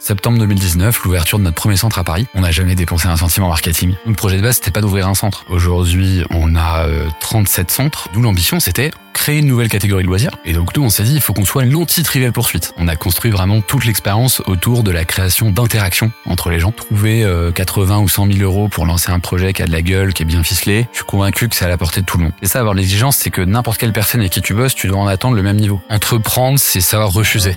Septembre 2019, l'ouverture de notre premier centre à Paris. On n'a jamais dépensé un centime en marketing. Le projet de base, c'était pas d'ouvrir un centre. Aujourd'hui, on a 37 euh, centres. D'où l'ambition, c'était créer une nouvelle catégorie de loisirs. Et donc nous, on s'est dit, il faut qu'on soit l'anti-trivial poursuite. On a construit vraiment toute l'expérience autour de la création d'interactions entre les gens. Trouver 80 euh, ou 100 000 euros pour lancer un projet qui a de la gueule, qui est bien ficelé, je suis convaincu que c'est à la portée de tout le monde. Et ça, avoir l'exigence, c'est que n'importe quelle personne avec qui tu bosses, tu dois en attendre le même niveau. Entreprendre, c'est savoir refuser.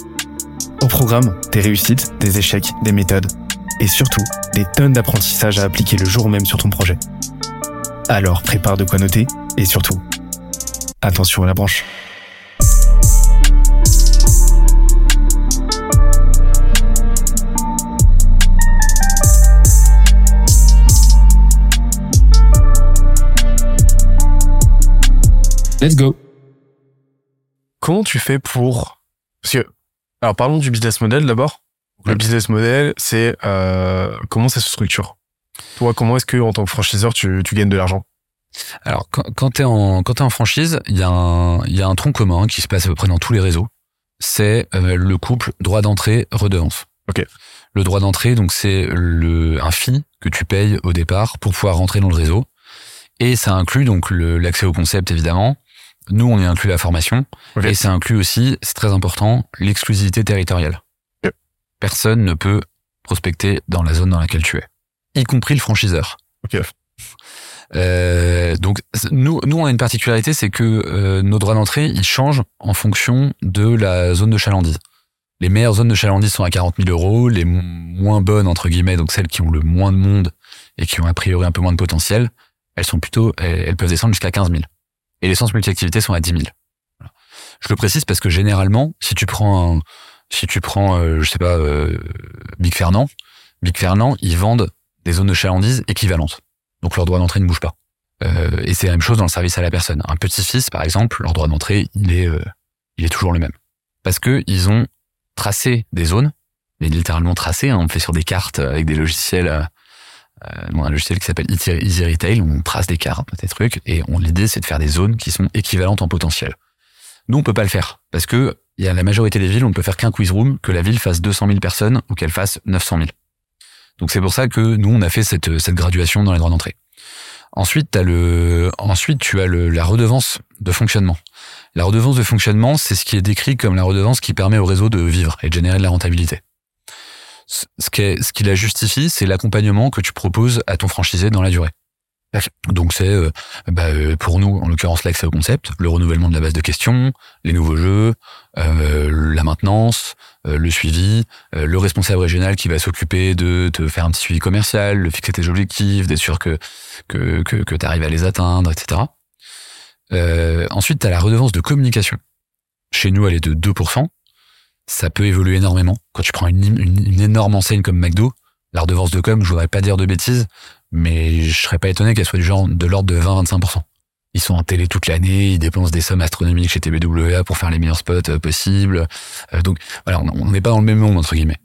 Au programme, des réussites, des échecs, des méthodes et surtout des tonnes d'apprentissages à appliquer le jour même sur ton projet. Alors prépare de quoi noter et surtout, attention à la branche. Let's go. Comment tu fais pour... Parce que alors parlons du business model d'abord. Le business model, c'est euh, comment ça se structure? Toi, comment est-ce que en tant que franchiseur, tu, tu gagnes de l'argent? Alors quand, quand tu es en quand es en franchise, il y a un il y a un tronc commun qui se passe à peu près dans tous les réseaux. C'est euh, le couple droit d'entrée redevance. Ok. Le droit d'entrée, donc c'est le un fee que tu payes au départ pour pouvoir rentrer dans le réseau, et ça inclut donc l'accès au concept évidemment, nous, on y inclut la formation. Et ça inclut aussi, c'est très important, l'exclusivité territoriale. Personne ne peut prospecter dans la zone dans laquelle tu es, y compris le franchiseur. Euh, donc nous, nous on a une particularité, c'est que euh, nos droits d'entrée ils changent en fonction de la zone de chalandise. Les meilleures zones de chalandise sont à 40 000 euros, les moins bonnes entre guillemets, donc celles qui ont le moins de monde et qui ont a priori un peu moins de potentiel, elles sont plutôt, elles peuvent descendre jusqu'à 15 000 et les sens multi-activités sont à 10 000. Je le précise parce que généralement, si tu prends, un, si tu prends, euh, je sais pas, euh, Big Fernand, Big Fernand, ils vendent des zones de chalandise équivalentes. Donc leur droit d'entrée ne bouge pas. Euh, et c'est la même chose dans le service à la personne. Un petit-fils, par exemple, leur droit d'entrée, il est, euh, il est toujours le même. Parce que ils ont tracé des zones, mais littéralement tracé, hein, on fait sur des cartes avec des logiciels euh, un logiciel qui s'appelle Easy Retail, on trace des cartes, des trucs, et l'idée c'est de faire des zones qui sont équivalentes en potentiel. Nous on peut pas le faire parce que il y a la majorité des villes, on ne peut faire qu'un quiz room, que la ville fasse 200 000 personnes ou qu'elle fasse 900 000. Donc c'est pour ça que nous on a fait cette, cette graduation dans les droits d'entrée. Ensuite, le, ensuite tu as le, la redevance de fonctionnement. La redevance de fonctionnement, c'est ce qui est décrit comme la redevance qui permet au réseau de vivre et de générer de la rentabilité ce qui, ce qui la justifie, c'est l'accompagnement que tu proposes à ton franchisé dans la durée. Donc c'est euh, bah, euh, pour nous, en l'occurrence, l'accès au concept, le renouvellement de la base de questions, les nouveaux jeux, euh, la maintenance, le suivi, le responsable régional qui va s'occuper de te faire un petit suivi commercial, de fixer tes objectifs, d'être sûr que que, que, que tu arrives à les atteindre, etc. ensuite, tu as la redevance de communication. Chez nous, elle est de 2% ça peut évoluer énormément. Quand tu prends une, une, énorme enseigne comme McDo, la redevance de com, je voudrais pas dire de bêtises, mais je serais pas étonné qu'elle soit du genre de l'ordre de 20-25%. Ils sont en télé toute l'année, ils dépensent des sommes astronomiques chez TBWA pour faire les meilleurs spots euh, possibles. Euh, donc voilà, on n'est pas dans le même monde entre guillemets.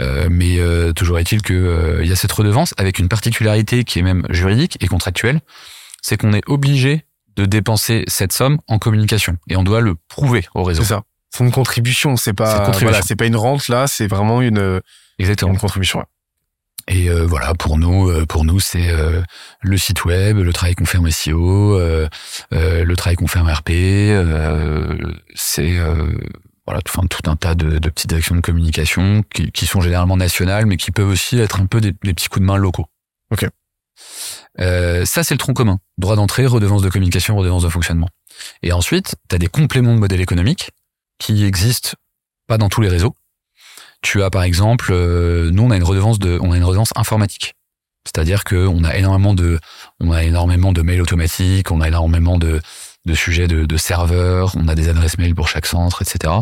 Euh, mais toujours est-il que il y a cette redevance avec une particularité qui est même juridique et contractuelle, c'est qu'on est obligé de dépenser cette somme en communication et on doit le prouver au réseau. C'est ça. C'est une contribution, c'est pas voilà, c'est pas une rente là, c'est vraiment une exactement une contribution. Et euh, voilà, pour nous, euh, pour nous, c'est euh, le site web, le travail qu'on fait en SEO, le travail qu'on fait en RP, c'est voilà, enfin tout un tas de, de, petites actions de communication qui, qui, sont généralement nationales, mais qui peuvent aussi être un peu des, des petits coups de main locaux. Ok. ça, c'est le tronc commun. Droit d'entrée, redevance de communication, redevance de fonctionnement. Et ensuite, tu as des compléments de modèle économique qui existent pas dans tous les réseaux. Tu as par exemple, euh, nous on a une redevance de, on a une redevance informatique. C'est-à-dire que on a énormément de, on a énormément de mails automatiques, on a énormément de, de sujets de, serveurs, on a des adresses mail pour chaque centre, etc.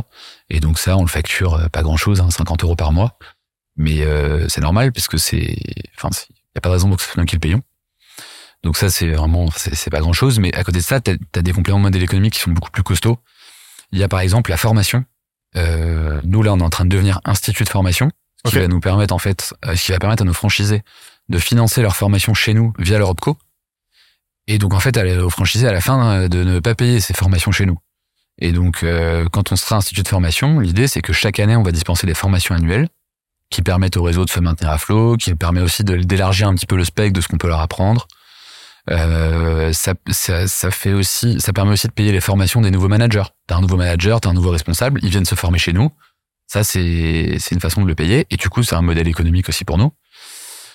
Et donc ça, on le facture euh, pas grand-chose, hein, 50 euros par mois. mais euh, c'est normal parce que c'est, enfin, il y a pas de raison pour que ce soit nous qui le payons. Donc ça, c'est vraiment, c'est pas grand chose. Mais à côté de ça, tu as, des compléments de modèle économique qui sont beaucoup plus costauds. Il y a par exemple la formation. Euh, nous là, on est en train de devenir institut de formation, ce qui va nous permettre en fait, euh, ce qui va permettre à nos franchisés de financer leur formation chez nous via leur opco. Et donc en fait, aux franchisés à la fin de ne pas payer ces formations chez nous. Et donc, euh, quand on sera institut de formation, l'idée c'est que chaque année, on va dispenser des formations annuelles qui permettent au réseau de se maintenir à flot, qui permet aussi d'élargir un petit peu le spectre de ce qu'on peut leur apprendre. Euh, ça, ça, ça, fait aussi, ça permet aussi de payer les formations des nouveaux managers. T'as un nouveau manager, t'as un nouveau responsable, ils viennent se former chez nous. Ça, c'est c'est une façon de le payer. Et du coup, c'est un modèle économique aussi pour nous.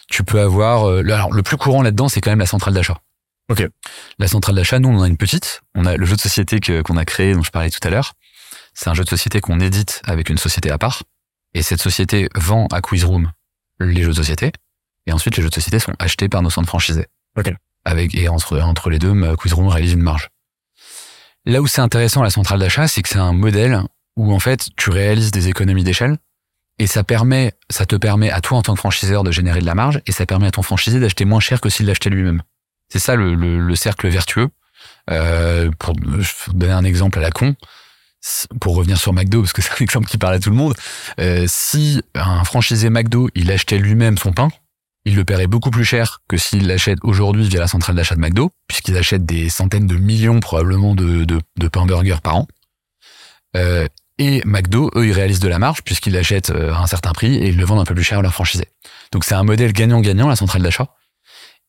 Tu peux avoir, euh, alors le plus courant là-dedans, c'est quand même la centrale d'achat. Ok. La centrale d'achat, nous, on en a une petite. On a le jeu de société qu'on a créé, dont je parlais tout à l'heure. C'est un jeu de société qu'on édite avec une société à part. Et cette société vend à Quizroom les jeux de société. Et ensuite, les jeux de société sont achetés par nos centres franchisés. Ok. Avec, et entre, entre les deux, Quizroom réalise une marge. Là où c'est intéressant la centrale d'achat, c'est que c'est un modèle où en fait tu réalises des économies d'échelle et ça permet, ça te permet à toi en tant que franchiseur de générer de la marge et ça permet à ton franchisé d'acheter moins cher que s'il l'achetait lui-même. C'est ça le, le, cercle vertueux. Euh, pour, donner un exemple à la con, pour revenir sur McDo parce que c'est un exemple qui parle à tout le monde. Euh, si un franchisé McDo il achetait lui-même son pain, il le paierait beaucoup plus cher que s'il l'achète aujourd'hui via la centrale d'achat de McDo, puisqu'ils achètent des centaines de millions probablement de, de, de pains burgers par an. Euh, et McDo, eux, ils réalisent de la marge puisqu'ils l'achètent euh, à un certain prix et ils le vendent un peu plus cher à leurs franchisés. Donc c'est un modèle gagnant-gagnant, la centrale d'achat,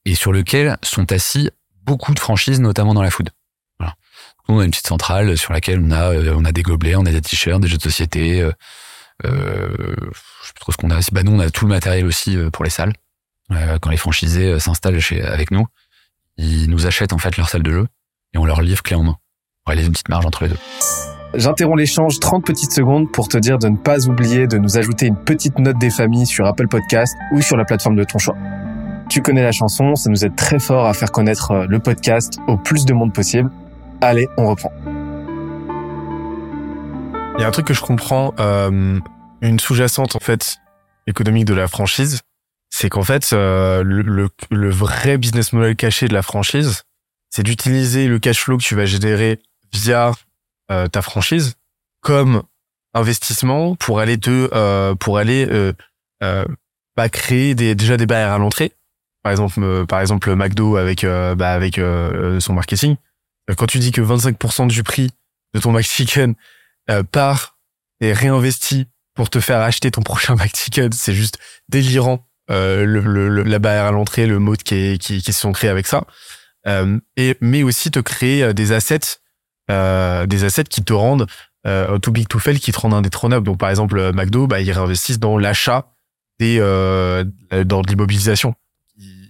et sur lequel sont assis beaucoup de franchises, notamment dans la food. Voilà. on a une petite centrale sur laquelle on a, euh, on a des gobelets, on a des t-shirts, des jeux de société. Euh, je sais plus trop ce qu'on a. Bah nous, on a tout le matériel aussi pour les salles. Euh, quand les franchisés s'installent chez avec nous, ils nous achètent en fait leur salle de jeu et on leur livre clé en main. On réalise une petite marge entre les deux. J'interromps l'échange 30 petites secondes pour te dire de ne pas oublier de nous ajouter une petite note des familles sur Apple Podcast ou sur la plateforme de ton choix. Tu connais la chanson, ça nous aide très fort à faire connaître euh, le podcast au plus de monde possible. Allez, on reprend. Il y a un truc que je comprends, euh, une sous-jacente en fait économique de la franchise, c'est qu'en fait euh, le, vrai business model caché de la franchise, c'est d'utiliser le cash flow que tu vas générer via euh, ta franchise comme investissement pour aller te euh, bah, créer déjà des barrières à l'entrée. Par exemple par McDo avec bah, son marketing. Quand tu dis que 25% du prix de ton McChicken part et réinvesti pour te faire acheter ton prochain McChicken c'est juste délirant le, le, la barrière à l'entrée le mode qui, qui, qui se sont créés avec ça et mais aussi te créer des assets euh, des assets qui te rendent euh, too big to fail, qui te rendent indétrônable. Donc par exemple, euh, McDo, bah, ils réinvestissent dans l'achat des euh, dans l'immobilisation.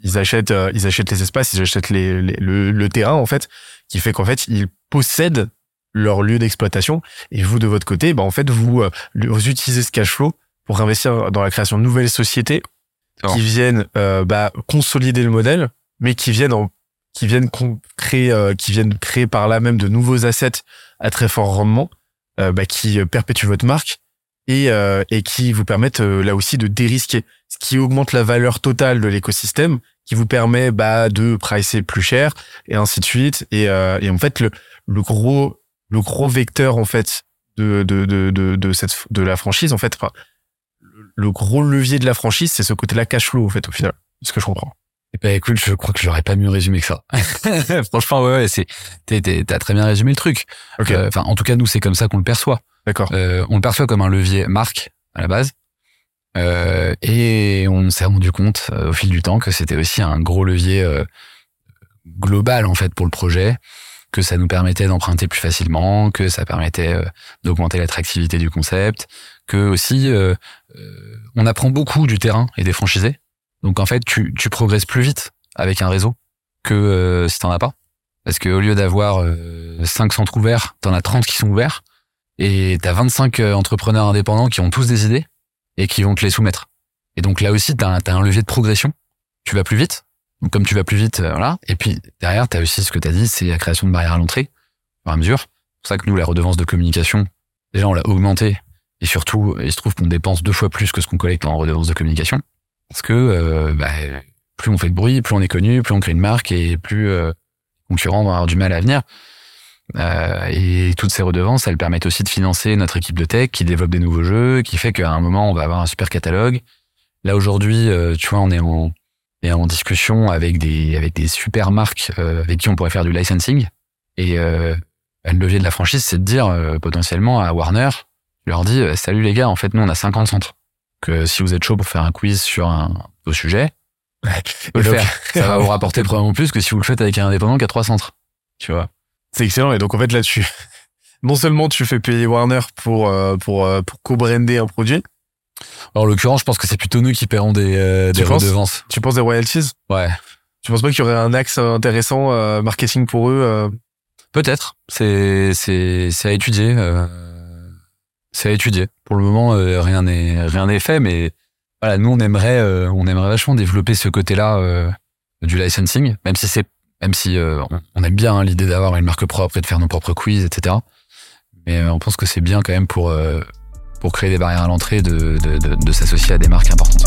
Ils achètent ils achètent les espaces, ils achètent les, le, le, terrain en fait, qui fait qu'en fait ils possèdent leur lieu d'exploitation et vous de votre côté, bah en fait vous, vous utilisez ce cash flow pour investir dans la création de nouvelles sociétés qui viennent bah, consolider le modèle, mais qui viennent en qui viennent créer, euh, qui viennent créer par là même de nouveaux assets à très fort rendement, euh, bah, qui euh, perpétuent votre marque et, et qui vous permettent là aussi de dérisquer, ce qui augmente la valeur totale de l'écosystème, qui vous permet bah, de pricer plus cher et ainsi de suite. Et, et en fait, le, le gros le gros vecteur en fait de de de de, de cette de la franchise en fait, le gros levier de la franchise, c'est ce côté-là cash flow en fait au final, ce que je comprends. Eh ben, écoute, je crois que j'aurais pas mieux résumé que ça. Franchement, ouais, ouais c'est, t'as très bien résumé le truc. Euh, enfin, en tout cas, nous, c'est comme ça qu'on le perçoit. D'accord. Euh, on le perçoit comme un levier marque à la base. Euh, et on s'est rendu compte au fil du temps que c'était aussi un gros levier global en fait pour le projet, que ça nous permettait d'emprunter plus facilement, que ça permettait d'augmenter l'attractivité du concept, que aussi on apprend beaucoup du terrain et des franchisés. Donc en fait, tu, progresses plus vite avec un réseau que euh, si t'en as pas. Parce que au lieu d'avoir euh, 5 centres ouverts, t'en as 30 qui sont ouverts et t'as 25 euh, entrepreneurs indépendants qui ont tous des idées et qui vont te les soumettre. Et donc là aussi, t'as as un levier de progression. Tu vas plus vite. Comme tu vas plus vite, euh, voilà. Et puis derrière, t'as aussi ce que t'as dit, c'est la création de barrières à l'entrée, à mesure. C'est pour ça que nous, la redevance de communication, déjà on l'a augmenté Et surtout, il se trouve qu'on dépense deux fois plus que ce qu'on collecte en redevance de communication. Parce que euh, bah, plus on fait de bruit, plus on est connu, plus on crée une marque et plus euh, concurrents vont avoir du mal à venir. Euh, et toutes ces redevances, elles permettent aussi de financer notre équipe de tech qui développe des nouveaux jeux, qui fait qu'à un moment, on va avoir un super catalogue. Là, aujourd'hui, euh, tu vois, on est en, est en discussion avec des, avec des super marques avec qui on pourrait faire du licensing. Et euh, le levier de la franchise, c'est de dire potentiellement à Warner, je leur dis, euh, salut les gars, en fait, nous, on a 50 centres. Que si vous êtes chaud pour faire un quiz sur un au sujet, le donc- faire. Ça va vous rapporter probablement plus que si vous le faites avec un indépendant qui a trois centres. Tu vois. C'est excellent. Et donc, en fait, là-dessus, non seulement tu fais payer Warner pour, euh, pour, euh, pour co-brander un produit, Alors, en l'occurrence, je pense que c'est plutôt nous qui paierons des, euh, Tu des penses? redevances. tu penses des royalties? Ouais. Tu penses pas qu'il y aurait un axe intéressant euh, marketing pour eux euh, Peut-être. C'est, c'est, c'est à étudier. euh, c'est à étudier. Pour le moment, euh, rien n'est, rien n'est fait, mais voilà, nous, on aimerait, euh, on aimerait vachement développer ce côté-là euh, du licensing, même si c'est, même si on, aime bien hein, l'idée d'avoir une marque propre et de faire nos propres quiz, etc. Mais on pense que c'est bien quand même pour, pour créer des barrières à l'entrée de, de s'associer à des marques importantes.